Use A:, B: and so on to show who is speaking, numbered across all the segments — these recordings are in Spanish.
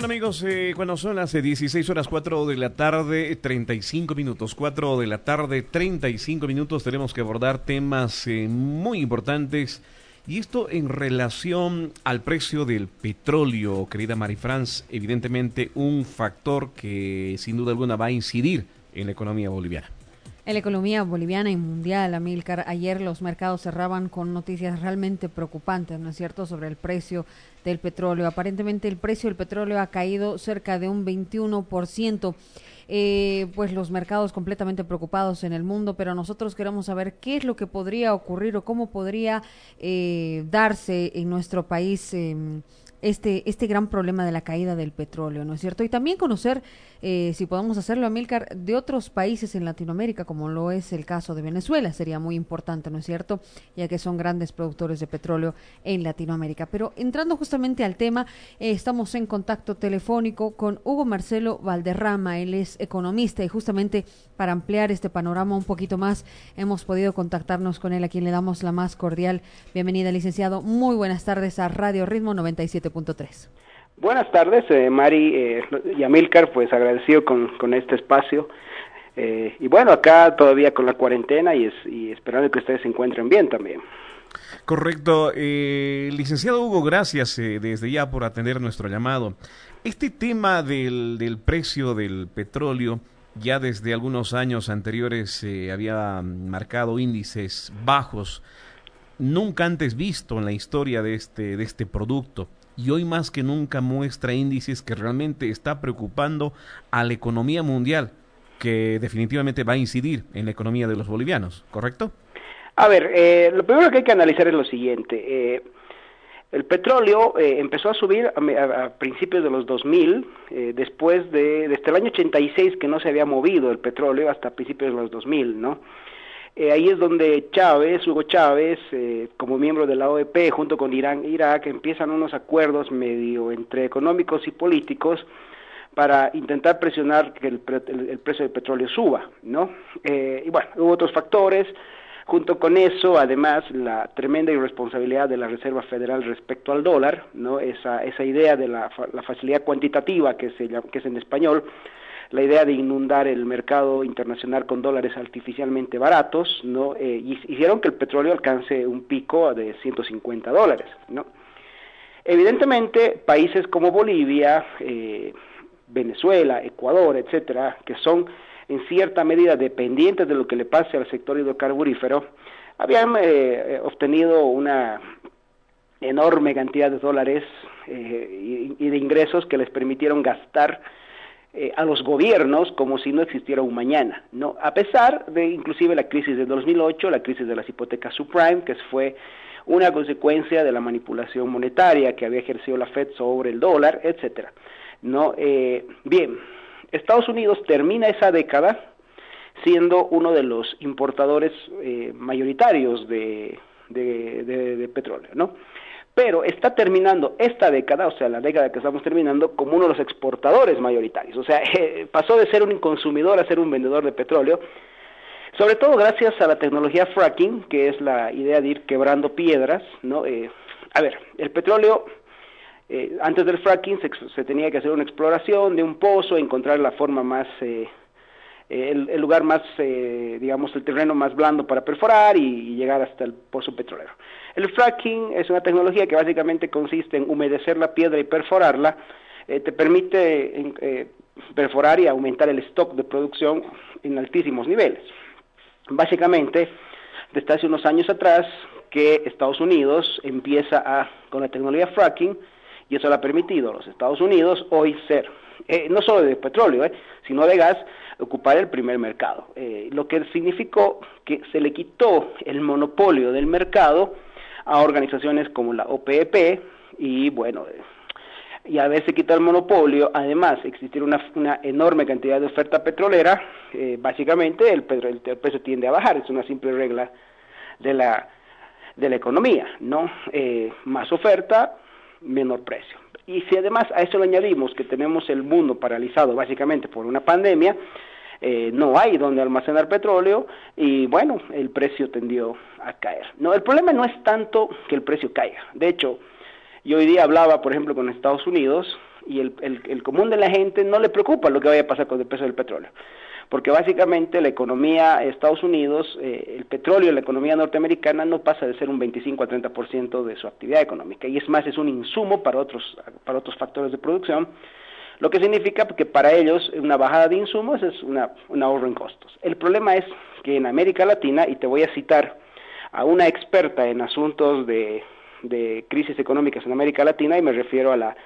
A: Bueno amigos, eh, cuando son las 16 horas 4 de la tarde, 35 minutos, 4 de la tarde, 35 minutos, tenemos que abordar temas eh, muy importantes. Y esto en relación al precio del petróleo, querida Marifrance, evidentemente un factor que sin duda alguna va a incidir en la economía boliviana.
B: En la economía boliviana y mundial, Amilcar, ayer los mercados cerraban con noticias realmente preocupantes, ¿no es cierto?, sobre el precio del petróleo. Aparentemente el precio del petróleo ha caído cerca de un 21%. Eh, pues los mercados completamente preocupados en el mundo, pero nosotros queremos saber qué es lo que podría ocurrir o cómo podría eh, darse en nuestro país eh, este, este gran problema de la caída del petróleo, ¿no es cierto? Y también conocer, eh, si podemos hacerlo, Amílcar, de otros países en Latinoamérica, como lo es el caso de Venezuela, sería muy importante, ¿no es cierto? Ya que son grandes productores de petróleo en Latinoamérica. Pero entrando justamente al tema, eh, estamos en contacto telefónico con Hugo Marcelo Valderrama, él es economista y justamente para ampliar este panorama un poquito más, hemos podido contactarnos con él, a quien le damos la más cordial bienvenida, licenciado. Muy buenas tardes a Radio Ritmo 97.
C: Buenas tardes, eh, Mari eh, y Amilcar, pues agradecido con, con este espacio. Eh, y bueno, acá todavía con la cuarentena y, es, y esperando que ustedes se encuentren bien también.
A: Correcto. Eh, licenciado Hugo, gracias eh, desde ya por atender nuestro llamado. Este tema del, del precio del petróleo ya desde algunos años anteriores se había marcado índices bajos, nunca antes visto en la historia de este, de este producto y hoy más que nunca muestra índices que realmente está preocupando a la economía mundial, que definitivamente va a incidir en la economía de los bolivianos, ¿correcto?
C: A ver, eh, lo primero que hay que analizar es lo siguiente. Eh, el petróleo eh, empezó a subir a, a, principios de los 2000, eh, después de, desde el año 86 que no se había movido el petróleo hasta principios de los 2000, ¿no? Eh, ahí es donde Chávez, Hugo Chávez, eh, como miembro de la OEP, junto con Irán e Irak, empiezan unos acuerdos medio entre económicos y políticos para intentar presionar que el, el, el precio del petróleo suba, ¿no? Eh, y bueno, hubo otros factores, junto con eso, además, la tremenda irresponsabilidad de la Reserva Federal respecto al dólar, ¿no? Esa, esa idea de la, la facilidad cuantitativa, que, se que es en español, la idea de inundar el mercado internacional con dólares artificialmente baratos, ¿no? Eh, hicieron que el petróleo alcance un pico de 150 dólares, ¿no? Evidentemente, países como Bolivia, eh, Venezuela, Ecuador, etcétera, que son en cierta medida dependientes de lo que le pase al sector hidrocarburífero, habían eh, obtenido una enorme cantidad de dólares eh, y, de ingresos que les permitieron gastar eh, a los gobiernos como si no existiera un mañana, ¿no? A pesar de inclusive la crisis de 2008, la crisis de las hipotecas subprime, que fue una consecuencia de la manipulación monetaria que había ejercido la Fed sobre el dólar, etcétera. No, eh, bien, Estados Unidos termina esa década siendo uno de los importadores eh, mayoritarios de, de, petróleo, ¿no? Pero está terminando esta década, o sea, la década que estamos terminando, como uno de los exportadores mayoritarios. O sea, eh, pasó de ser un consumidor a ser un vendedor de petróleo, sobre todo gracias a la tecnología fracking, que es la idea de ir quebrando piedras, ¿no? Eh, a ver, el petróleo, eh, antes del fracking se, se, tenía que hacer una exploración de un pozo, encontrar la forma más... Eh, el, lugar más, eh, digamos, el terreno más blando para perforar y, y, llegar hasta el pozo petrolero. El fracking es una tecnología que básicamente consiste en humedecer la piedra y perforarla, eh, te permite eh, perforar y aumentar el stock de producción en altísimos niveles. Básicamente, desde hace unos años atrás que Estados Unidos empieza a, con la tecnología fracking, y eso le ha permitido a los Estados Unidos hoy ser, eh, no solo de petróleo, eh, sino de gas, ocupar el primer mercado. Eh, lo que significó que se le quitó el monopolio del mercado a organizaciones como la OPEP y bueno, y a veces quitar el monopolio, además existir una, una enorme cantidad de oferta petrolera, eh, básicamente el, el, el, precio tiende a bajar, es una simple regla de la, de la economía, ¿no? Eh, más oferta, menor precio. Y si además a eso le añadimos que tenemos el mundo paralizado básicamente por una pandemia, eh, no hay donde almacenar petróleo y bueno, el precio tendió a caer. No, el problema no es tanto que el precio caiga. De hecho, yo hoy día hablaba, por ejemplo, con Estados Unidos y el, el, común de la gente no le preocupa lo que vaya a pasar con el precio del petróleo porque básicamente la economía de Estados Unidos, eh, el petróleo, la economía norteamericana no pasa de ser un 25 a 30% de su actividad económica y es más, es un insumo para otros, para otros factores de producción, lo que significa que para ellos una bajada de insumos es una, un ahorro en costos. El problema es que en América Latina, y te voy a citar a una experta en asuntos de, de crisis económicas en América Latina, y me refiero a la,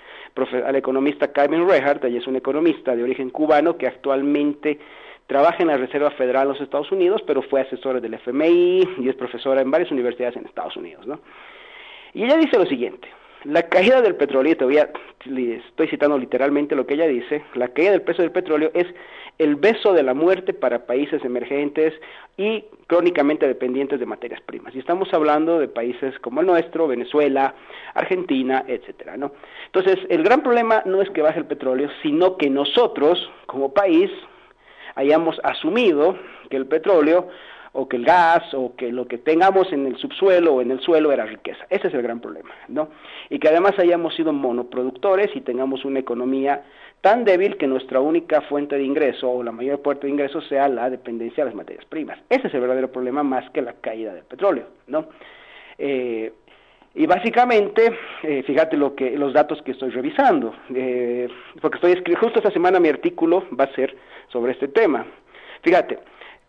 C: a la economista Carmen Rehart, ella es una economista de origen cubano que actualmente trabaja en la Reserva Federal de los Estados Unidos, pero fue asesora del FMI y es profesora en varias universidades en Estados Unidos, ¿no? Y ella dice lo siguiente, la caída del petróleo, y te voy a, estoy citando literalmente lo que ella dice, la caída del precio del petróleo es el beso de la muerte para países emergentes y crónicamente dependientes de materias primas. Y estamos hablando de países como el nuestro, Venezuela, Argentina, etcétera, ¿no? Entonces, el gran problema no es que baje el petróleo, sino que nosotros, como país, hayamos asumido que el petróleo o que el gas o que lo que tengamos en el subsuelo o en el suelo era riqueza. Ese es el gran problema, ¿no? Y que además hayamos sido monoproductores y tengamos una economía tan débil que nuestra única fuente de ingreso o la mayor fuente de ingreso sea la dependencia de las materias primas. Ese es el verdadero problema más que la caída del petróleo, ¿no? Eh, y básicamente, eh, fíjate lo que los datos que estoy revisando, eh, porque estoy justo esta semana mi artículo va a ser sobre este tema. Fíjate,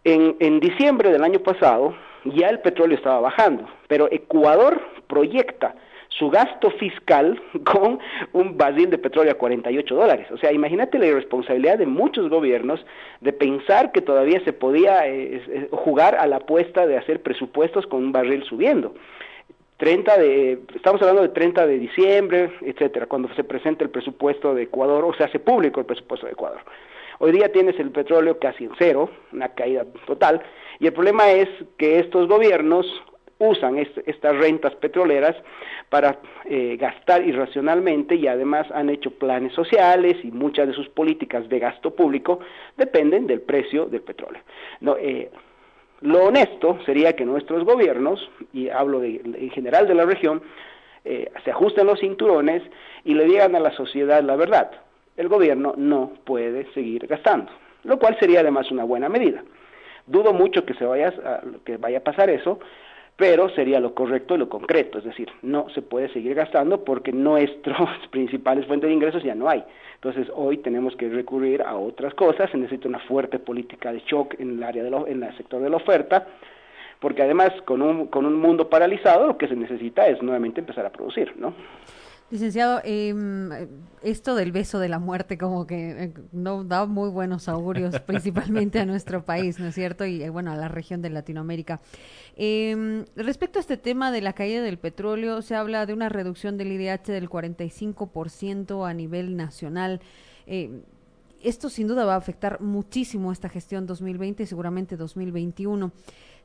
C: en, en diciembre del año pasado ya el petróleo estaba bajando, pero Ecuador proyecta su gasto fiscal con un barril de petróleo a 48 dólares. O sea, imagínate la irresponsabilidad de muchos gobiernos de pensar que todavía se podía eh, jugar a la apuesta de hacer presupuestos con un barril subiendo. 30 de, estamos hablando de 30 de diciembre, etcétera, cuando se presenta el presupuesto de Ecuador o se hace público el presupuesto de Ecuador. Hoy día tienes el petróleo casi en cero, una caída total, y el problema es que estos gobiernos usan estas rentas petroleras para eh, gastar irracionalmente y además han hecho planes sociales y muchas de sus políticas de gasto público dependen del precio del petróleo. No, eh, lo honesto sería que nuestros gobiernos, y hablo en general de la región, eh, se ajusten los cinturones y le digan a la sociedad la verdad. El gobierno no puede seguir gastando, lo cual sería además una buena medida. Dudo mucho que se vaya a, que vaya a pasar eso, pero sería lo correcto y lo concreto, es decir, no se puede seguir gastando porque nuestras principales fuentes de ingresos ya no hay. Entonces hoy tenemos que recurrir a otras cosas, se necesita una fuerte política de shock en el área de en el sector de la oferta, porque además con un, con un mundo paralizado lo que se necesita es nuevamente empezar a producir, ¿no?
B: Licenciado, em, esto del beso de la muerte como que eh, no da muy buenos augurios, principalmente a nuestro país, ¿no es cierto? Y eh, bueno, a la región de Latinoamérica. Eh, respecto a este tema de la caída del petróleo, se habla de una reducción del IDH del 45% a nivel nacional. Eh, esto sin duda va a afectar muchísimo esta gestión 2020 y seguramente 2021.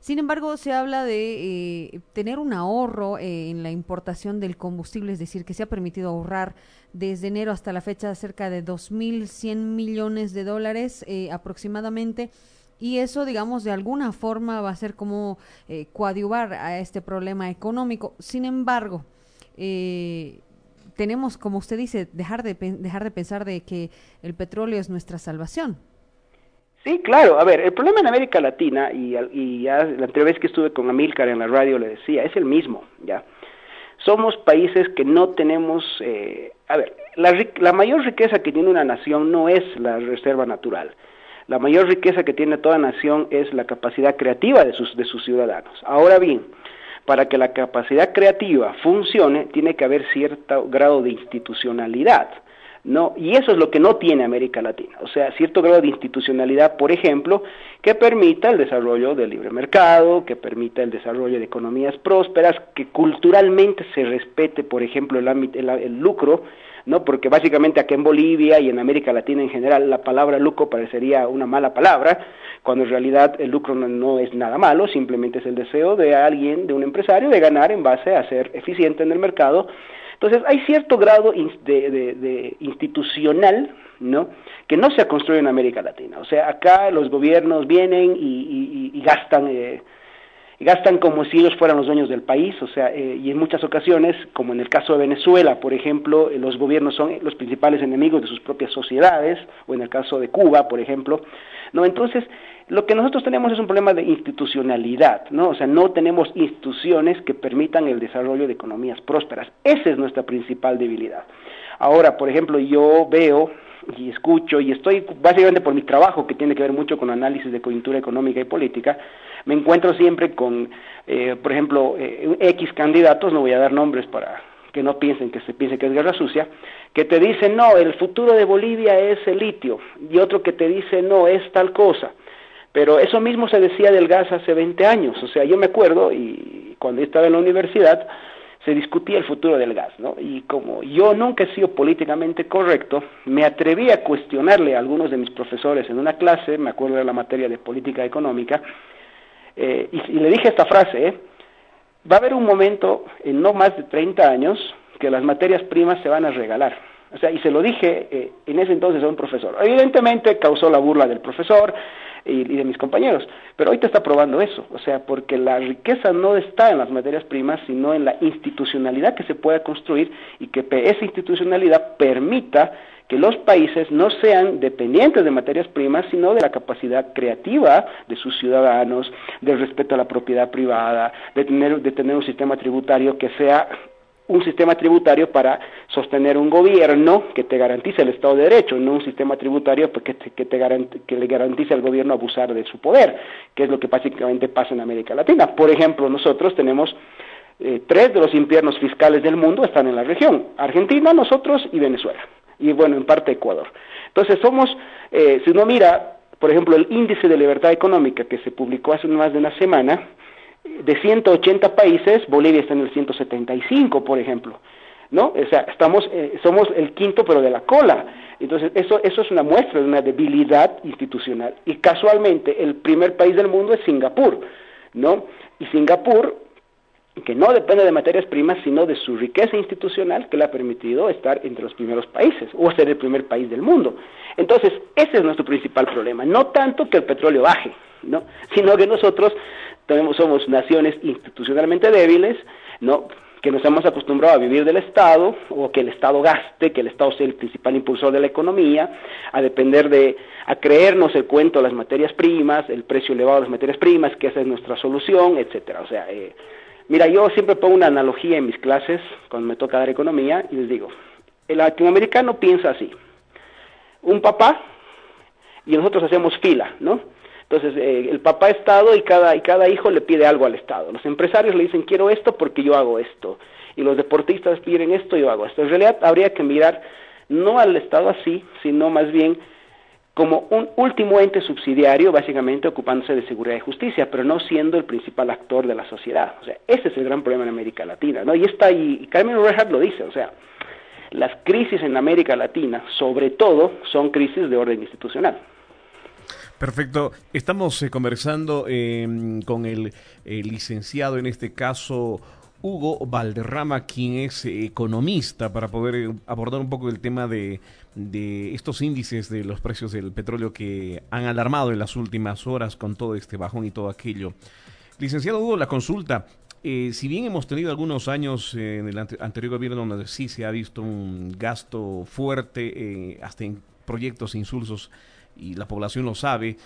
B: Sin embargo, se habla de eh, tener un ahorro eh, en la importación del combustible, es decir, que se ha permitido ahorrar desde enero hasta la fecha cerca de 2.100 millones de dólares eh, aproximadamente. Y eso, digamos, de alguna forma va a ser como coadyuvar a este problema económico. Sin embargo, tenemos, como usted dice, dejar de, dejar de pensar de que el petróleo es nuestra salvación.
C: Sí, claro. A ver, el problema en América Latina, y, y ya la anterior vez que estuve con Amílcar en la radio le decía, es el mismo, ¿ya? Somos países que no tenemos, eh, a ver, la, la mayor riqueza que tiene una nación no es la reserva natural. La mayor riqueza que tiene toda nación es la capacidad creativa de sus, de sus ciudadanos. Ahora bien, para que la capacidad creativa funcione, tiene que haber cierto grado de institucionalidad. ¿No? Y eso es lo que no tiene América Latina, o sea, cierto grado de institucionalidad, por ejemplo, que permita el desarrollo del libre mercado, que permita el desarrollo de economías prósperas, que culturalmente se respete, por ejemplo, el, el, el lucro, ¿no? Porque básicamente aquí en Bolivia y en América Latina en general la palabra lucro parecería una mala palabra, cuando en realidad el lucro no, no, es nada malo, simplemente es el deseo de alguien, de un empresario, de ganar en base a ser eficiente en el mercado entonces, hay cierto grado de, institucional, ¿no? Que no se ha construido en América Latina. O sea, acá los gobiernos vienen y, gastan, eh, gastan como si ellos fueran los dueños del país, o sea, eh, y en muchas ocasiones, como en el caso de Venezuela, por ejemplo, los gobiernos son los principales enemigos de sus propias sociedades, o en el caso de Cuba, por ejemplo, ¿no? Entonces, lo que nosotros tenemos es un problema de institucionalidad, ¿no? O sea, no tenemos instituciones que permitan el desarrollo de economías prósperas. Esa es nuestra principal debilidad. Ahora, por ejemplo, yo veo y escucho y estoy básicamente por mi trabajo que tiene que ver mucho con análisis de coyuntura económica y política, me encuentro siempre con, eh, por ejemplo, eh, X candidatos, no voy a dar nombres para que no piensen que se piense que es guerra sucia, que te dicen, no, el futuro de Bolivia es el litio, y otro que te dice, no, es tal cosa. Pero eso mismo se decía del gas hace 20 años, o sea, yo me acuerdo, y cuando estaba en la universidad, se discutía el futuro del gas, ¿no? Y como yo nunca he sido políticamente correcto, me atreví a cuestionarle a algunos de mis profesores en una clase, me acuerdo de la materia de política económica, eh, y, le dije esta frase, ¿eh? va a haber un momento en no más de 30 años que las materias primas se van a regalar. O sea, y se lo dije eh, en ese entonces a un profesor. Evidentemente causó la burla del profesor, y, de mis compañeros. Pero hoy te está probando eso, o sea, porque la riqueza no está en las materias primas, sino en la institucionalidad que se pueda construir y que esa institucionalidad permita que los países no sean dependientes de materias primas, sino de la capacidad creativa de sus ciudadanos, del respeto a la propiedad privada, de tener, de tener un sistema tributario que sea un sistema tributario para sostener un gobierno que te garantice el Estado de Derecho, no un sistema tributario que, que, te que le garantice al gobierno abusar de su poder, que es lo que básicamente pasa en América Latina. Por ejemplo, nosotros tenemos eh, tres de los infiernos fiscales del mundo están en la región, Argentina, nosotros y Venezuela, y bueno, en parte Ecuador. Entonces somos, eh, si uno mira, por ejemplo, el índice de libertad económica que se publicó hace más de una semana, de 180 países, Bolivia está en el 175, por ejemplo. ¿No? O sea, estamos, eh, somos el quinto, pero de la cola. Entonces, eso, eso es una muestra de una debilidad institucional. Y casualmente, el primer país del mundo es Singapur, ¿no? Y Singapur, que no depende de materias primas, sino de su riqueza institucional que le ha permitido estar entre los primeros países, o ser el primer país del mundo. Entonces, ese es nuestro principal problema. No tanto que el petróleo baje, ¿no? Sino que nosotros somos naciones institucionalmente débiles, ¿no? que nos hemos acostumbrado a vivir del Estado, o que el Estado gaste, que el Estado sea el principal impulsor de la economía, a depender de, a creernos el cuento de las materias primas, el precio elevado de las materias primas, que esa es nuestra solución, etcétera. O sea, eh, mira, yo siempre pongo una analogía en mis clases, cuando me toca dar economía, y les digo, el latinoamericano piensa así, un papá, y nosotros hacemos fila, ¿no? Entonces, eh, el papá Estado y cada, y cada hijo le pide algo al Estado. Los empresarios le dicen, quiero esto porque yo hago esto. Y los deportistas piden esto, yo hago esto. En realidad, habría que mirar no al Estado así, sino más bien como un último ente subsidiario, básicamente ocupándose de seguridad y justicia, pero no siendo el principal actor de la sociedad. O sea, ese es el gran problema en América Latina, ¿no? Y está ahí, y Carmen Reinhardt lo dice, o sea, las crisis en América Latina, sobre todo, son crisis de orden institucional.
A: Perfecto. Estamos eh, conversando em, con el licenciado, en este caso, Hugo Valderrama, quien es economista, para poder eh, abordar un poco el tema de, estos índices de los precios del petróleo que han alarmado en las últimas horas con todo este bajón y todo aquello. Licenciado Hugo, la consulta. Eh, si bien hemos tenido algunos años en el anterior gobierno donde sí se ha visto un gasto fuerte, hasta en proyectos insulsos y la población lo sabe.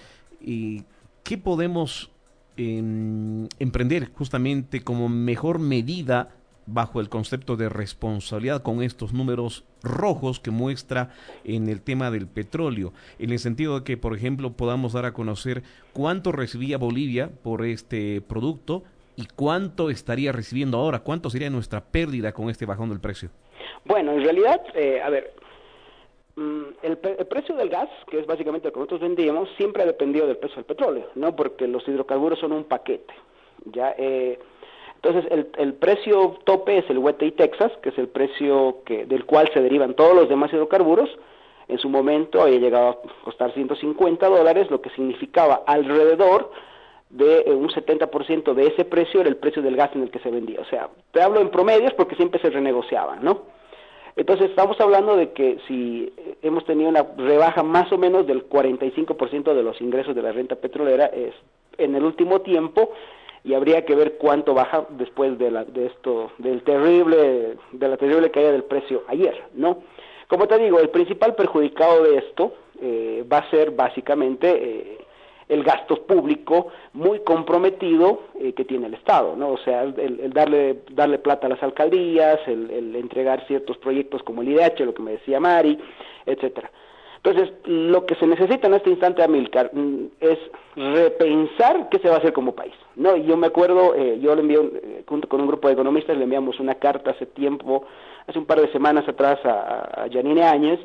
A: ¿Y ¿Qué podemos em, emprender justamente como mejor medida bajo el concepto de responsabilidad con estos números rojos que muestra en el tema del petróleo, en el sentido de que, por ejemplo, podamos dar a conocer cuánto recibía Bolivia por este producto y cuánto estaría recibiendo ahora, cuánto sería nuestra pérdida con este bajón del precio.
C: Bueno, en realidad, eh, a ver, Mm, el, precio del gas, que es básicamente lo que nosotros vendíamos, siempre ha dependido del precio del petróleo, ¿no? Porque los hidrocarburos son un paquete, ¿ya? Eh, entonces, el, el, precio tope es el WTI Texas, que es el precio que, del cual se derivan todos los demás hidrocarburos. En su momento había llegado a costar 150 dólares, lo que significaba alrededor de eh, un 70% de ese precio era el precio del gas en el que se vendía. O sea, te hablo en promedios porque siempre se renegociaban, ¿no? Entonces estamos hablando de que si hemos tenido una rebaja más o menos del 45% de los ingresos de la renta petrolera es, en el último tiempo y habría que ver cuánto baja después de, la, de esto, del terrible, de la terrible caída del precio ayer, ¿no? Como te digo, el principal perjudicado de esto eh, va a ser básicamente eh, el gasto público muy comprometido eh, que tiene el Estado, ¿no? O sea, el, darle, darle plata a las alcaldías, el, el, entregar ciertos proyectos como el IDH, lo que me decía Mari, etcétera. Entonces, lo que se necesita en este instante, Amilcar, mm, es repensar qué se va a hacer como país. No, yo me acuerdo, eh, yo le envié, eh, junto con un grupo de economistas, le enviamos una carta hace tiempo, hace un par de semanas atrás a, a Janine Áñez,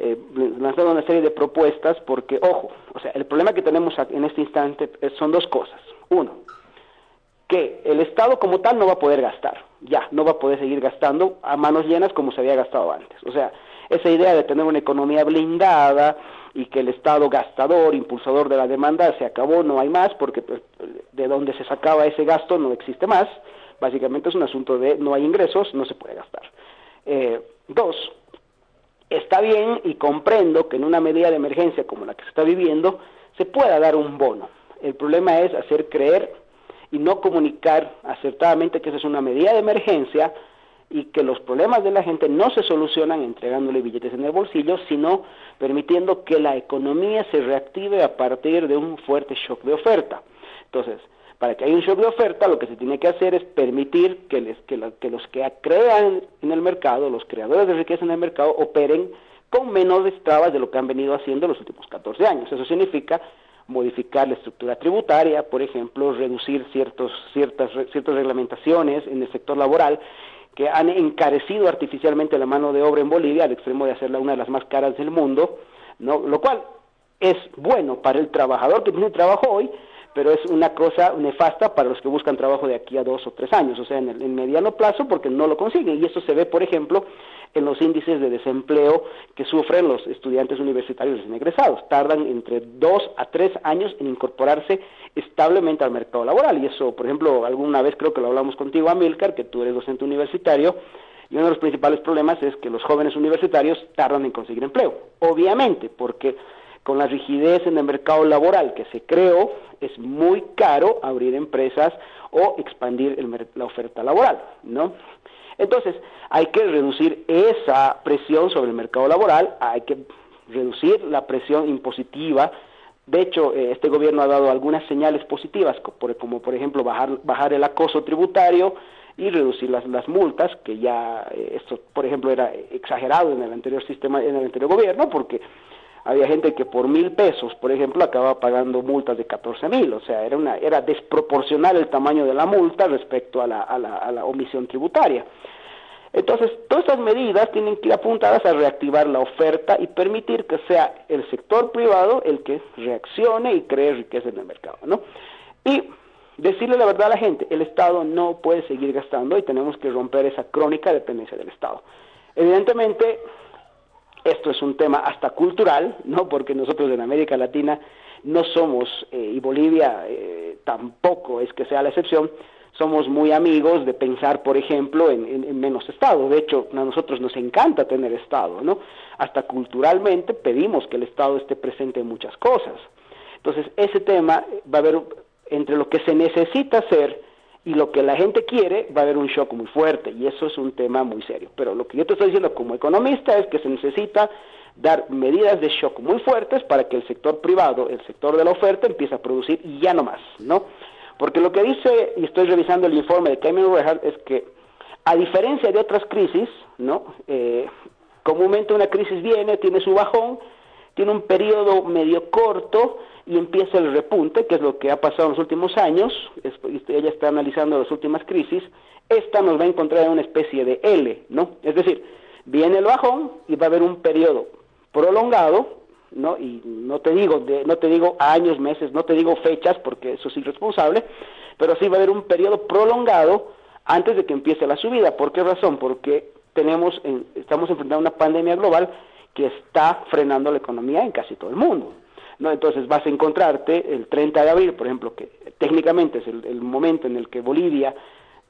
C: eh, lanzando una serie de propuestas, porque, ojo, o sea, el problema que tenemos en este instante son dos cosas. Uno, que el Estado como tal no va a poder gastar, ya, no va a poder seguir gastando a manos llenas como se había gastado antes. O sea, esa idea de tener una economía blindada y que el Estado gastador, impulsador de la demanda se acabó, no hay más, porque pues, de donde se sacaba ese gasto no existe más. Básicamente es un asunto de no hay ingresos, no se puede gastar. Eh, dos, está bien y comprendo que en una medida de emergencia como la que se está viviendo se pueda dar un bono. El problema es hacer creer y no comunicar acertadamente que esa es una medida de emergencia y que los problemas de la gente no se solucionan entregándole billetes en el bolsillo, sino permitiendo que la economía se reactive a partir de un fuerte shock de oferta. Entonces, para que haya un shock de oferta, lo que se tiene que hacer es permitir que, les, que, que los que crean en el mercado, los creadores de riqueza en el mercado, operen con menores trabas de lo que han venido haciendo los últimos 14 años. Eso significa modificar la estructura tributaria, por ejemplo, reducir ciertos, ciertas, ciertas reglamentaciones en el sector laboral que han encarecido artificialmente la mano de obra en Bolivia al extremo de hacerla una de las más caras del mundo, ¿no? lo cual es bueno para el trabajador que tiene trabajo hoy, pero es una cosa nefasta para los que buscan trabajo de aquí a dos o tres años, o sea, en el mediano plazo porque no lo consiguen. Y eso se ve, por ejemplo, en los índices de desempleo que sufren los estudiantes universitarios recién. Tardan entre dos a tres años en incorporarse establemente al mercado laboral. Y eso, por ejemplo, alguna vez creo que lo hablamos contigo, Amilcar, que tú eres docente universitario, y uno de los principales problemas es que los jóvenes universitarios tardan en conseguir empleo. Obviamente, porque con la rigidez en el mercado laboral que se creó, es muy caro abrir empresas o expandir la oferta laboral, ¿no? Entonces, hay que reducir esa presión sobre el mercado laboral, hay que reducir la presión impositiva. De hecho, eh, este gobierno ha dado algunas señales positivas, como por ejemplo bajar, bajar el acoso tributario y reducir las, las multas, que ya eh, esto, por ejemplo, era exagerado en el anterior sistema, en el anterior gobierno, porque había gente que por mil pesos, por ejemplo, acababa pagando multas de 14 mil, o sea, era, una, era desproporcional el tamaño de la multa respecto a la, a la, a la omisión tributaria. Entonces, todas estas medidas tienen que ir apuntadas a reactivar la oferta y permitir que sea el sector privado el que reaccione y cree riqueza en el mercado, ¿no? Y decirle la verdad a la gente, el Estado no puede seguir gastando y tenemos que romper esa crónica dependencia del Estado. Evidentemente, esto es un tema hasta cultural, ¿no? Porque nosotros en América Latina no somos, eh, y Bolivia eh, tampoco es que sea la excepción, somos muy amigos de pensar, por ejemplo, en, menos Estado. De hecho, a nosotros nos encanta tener Estado, ¿no? Hasta culturalmente pedimos que el Estado esté presente en muchas cosas. Entonces, ese tema va a haber, entre lo que se necesita hacer y lo que la gente quiere, va a haber un shock muy fuerte y eso es un tema muy serio. Pero lo que yo te estoy diciendo como economista es que se necesita dar medidas de shock muy fuertes para que el sector privado, el sector de la oferta, empiece a producir y ya no más, ¿no? Porque lo que dice, y estoy revisando el informe de Cameron Rehart, es que a diferencia de otras crisis, ¿no? Eh, comúnmente una crisis viene, tiene su bajón, tiene un periodo medio corto y empieza el repunte, que es lo que ha pasado en los últimos años, ella está analizando las últimas crisis, esta nos va a encontrar en una especie de L, ¿no? Es decir, viene el bajón y va a haber un periodo prolongado, ¿no? Y no te digo de, no te digo años, meses, no te digo fechas porque eso es irresponsable, pero sí va a haber un periodo prolongado antes de que empiece la subida. ¿Por qué razón? Porque tenemos estamos enfrentando una pandemia global que está frenando la economía en casi todo el mundo. ¿No? Entonces vas a encontrarte el 30 de abril, por ejemplo, que técnicamente es el, momento en el que Bolivia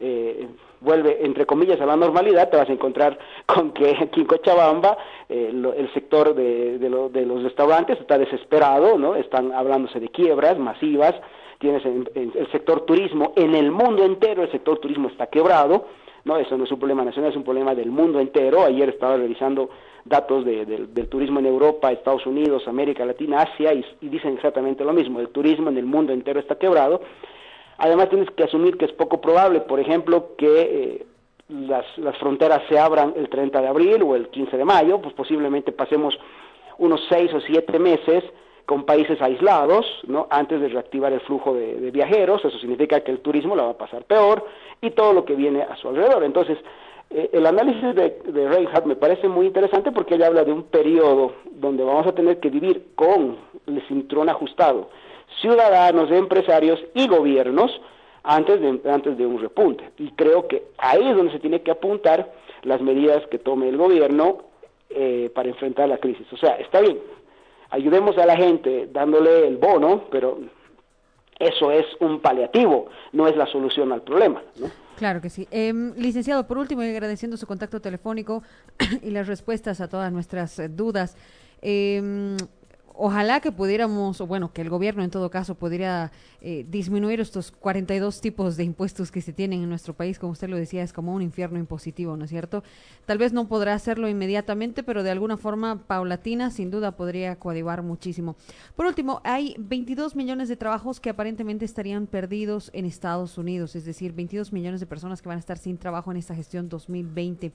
C: eh, vuelve, entre comillas, a la normalidad, te vas a encontrar con que aquí en Cochabamba eh, el sector de, de, los restaurantes está desesperado, ¿no? Están hablándose de quiebras masivas, tienes el sector turismo, en el mundo entero el sector turismo está quebrado, ¿no? Eso no es un problema nacional, es un problema del mundo entero. Ayer estaba revisando datos del turismo en Europa, Estados Unidos, América Latina, Asia, y, dicen exactamente lo mismo, el turismo en el mundo entero está quebrado. Además tienes que asumir que es poco probable, por ejemplo, que eh, las, las fronteras se abran el 30 de abril o el 15 de mayo, pues posiblemente pasemos unos seis o siete meses con países aislados, ¿no? Antes de reactivar el flujo de, viajeros, eso significa que el turismo la va a pasar peor y todo lo que viene a su alrededor. Entonces, eh, el análisis de, de Reinhardt me parece muy interesante porque ella habla de un periodo donde vamos a tener que vivir con el cinturón ajustado, ciudadanos, empresarios y gobiernos antes de, antes de un repunte. Y creo que ahí es donde se tiene que apuntar las medidas que tome el gobierno eh, para enfrentar la crisis. O sea, está bien, ayudemos a la gente dándole el bono, pero eso es un paliativo, no es la solución al problema.
B: Claro que sí. Em, licenciado, por último, y agradeciendo su contacto telefónico y las respuestas a todas nuestras eh, dudas. Eh, ojalá que pudiéramos, o bueno, que el gobierno en todo caso pudiera eh, disminuir estos 42 tipos de impuestos que se tienen en nuestro país, como usted lo decía, es como un infierno impositivo, ¿no es cierto? Tal vez no podrá hacerlo inmediatamente, pero de alguna forma paulatina, sin duda, podría coadyuvar muchísimo. Por último, hay 22 millones de trabajos que aparentemente estarían perdidos en Estados Unidos, es decir, 22 millones de personas que van a estar sin trabajo en esta gestión 2020.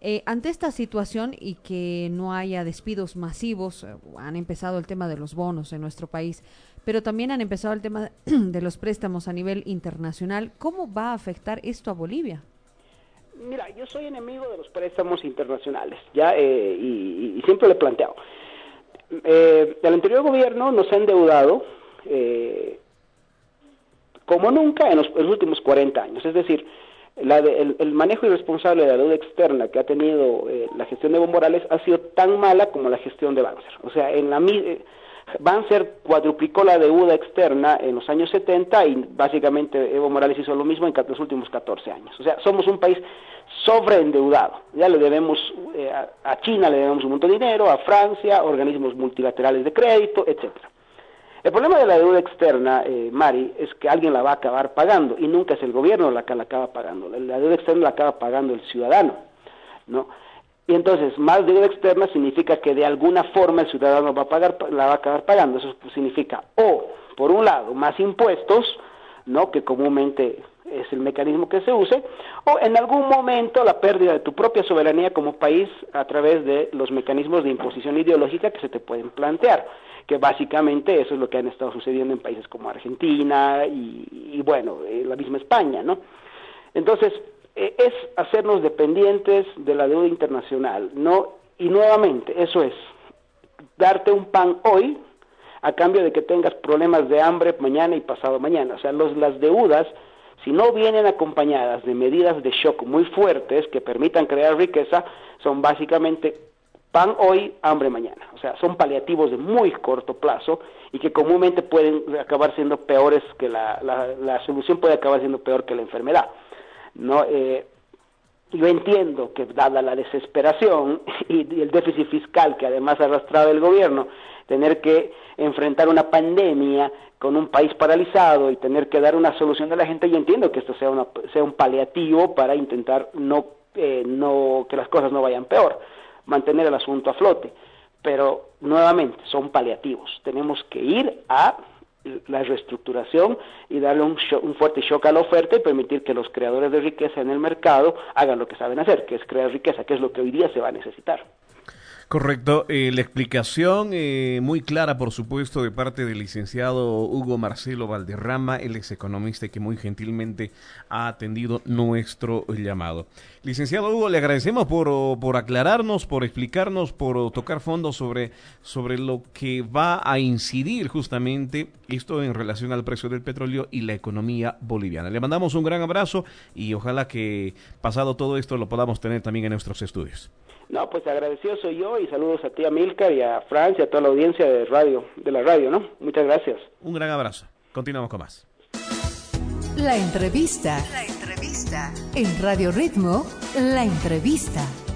B: Eh, ante esta situación y que no haya despidos masivos, eh, han empezado el tema de los bonos en nuestro país, pero también han empezado el tema de los préstamos a nivel internacional. ¿Cómo va a afectar esto a Bolivia?
C: Mira, yo soy enemigo de los préstamos internacionales, ya eh, y, siempre lo he planteado. el anterior gobierno nos ha endeudado como nunca en los, en los últimos 40 años, es decir, el, manejo irresponsable de la deuda externa que ha tenido eh, la gestión de Evo Morales ha sido tan mala como la gestión de Banzer. O sea, en la eh, Banzer cuadruplicó la deuda externa en los años 70 y básicamente Evo Morales hizo lo mismo en los últimos 14 años. O sea, somos un país sobreendeudado. Ya le debemos eh, a China le debemos un montón de dinero, a Francia, organismos multilaterales de crédito, etcétera. El problema de la deuda externa, eh, Mari, es que alguien la va a acabar pagando y nunca es el gobierno la que la acaba pagando. La deuda externa la acaba pagando el ciudadano, ¿no? Y entonces, más deuda externa significa que de alguna forma el ciudadano va a pagar, la va a acabar pagando. Eso significa, o, por un lado, más impuestos, ¿no? Que comúnmente es el mecanismo que se use, o en algún momento la pérdida de tu propia soberanía como país a través de los mecanismos de imposición ideológica que se te pueden plantear que básicamente eso es lo que han estado sucediendo en países como Argentina y, bueno, eh, la misma España, ¿no? Entonces, eh, es hacernos dependientes de la deuda internacional, ¿no? Y nuevamente, eso es, darte un pan hoy a cambio de que tengas problemas de hambre mañana y pasado mañana. O sea, los, las deudas, si no vienen acompañadas de medidas de shock muy fuertes que permitan crear riqueza, son básicamente pan hoy, hambre mañana. O sea, son paliativos de muy corto plazo y que comúnmente pueden acabar siendo peores que la, la, solución puede acabar siendo peor que la enfermedad. ¿no? Eh, yo entiendo que dada la desesperación y, el déficit fiscal que además ha arrastrado el gobierno, tener que enfrentar una pandemia con un país paralizado y tener que dar una solución a la gente, yo entiendo que esto sea, una, sea un paliativo para intentar no, eh, no que las cosas no vayan peor mantener el asunto a flote. Pero nuevamente son paliativos. Tenemos que ir a la reestructuración y darle un, un, fuerte shock a la oferta y permitir que los creadores de riqueza en el mercado hagan lo que saben hacer, que es crear riqueza, que es lo que hoy día se va a necesitar.
A: Correcto. Eh, la explicación eh, muy clara, por supuesto, de parte del licenciado Hugo Marcelo Valderrama, el ex economista que muy gentilmente ha atendido nuestro llamado. Licenciado Hugo, le agradecemos por, por aclararnos, por explicarnos, por tocar fondo sobre, sobre lo que va a incidir justamente esto en relación al precio del petróleo y la economía boliviana. Le mandamos un gran abrazo y ojalá que pasado todo esto lo podamos tener también en nuestros estudios.
C: No, pues agradecido soy yo y saludos a ti, a Milka y a Francia, a toda la audiencia de radio, de la radio, ¿no? Muchas gracias.
A: Un gran abrazo. Continuamos con más.
D: La entrevista. La entrevista. En Radio Ritmo, la entrevista. La entrevista.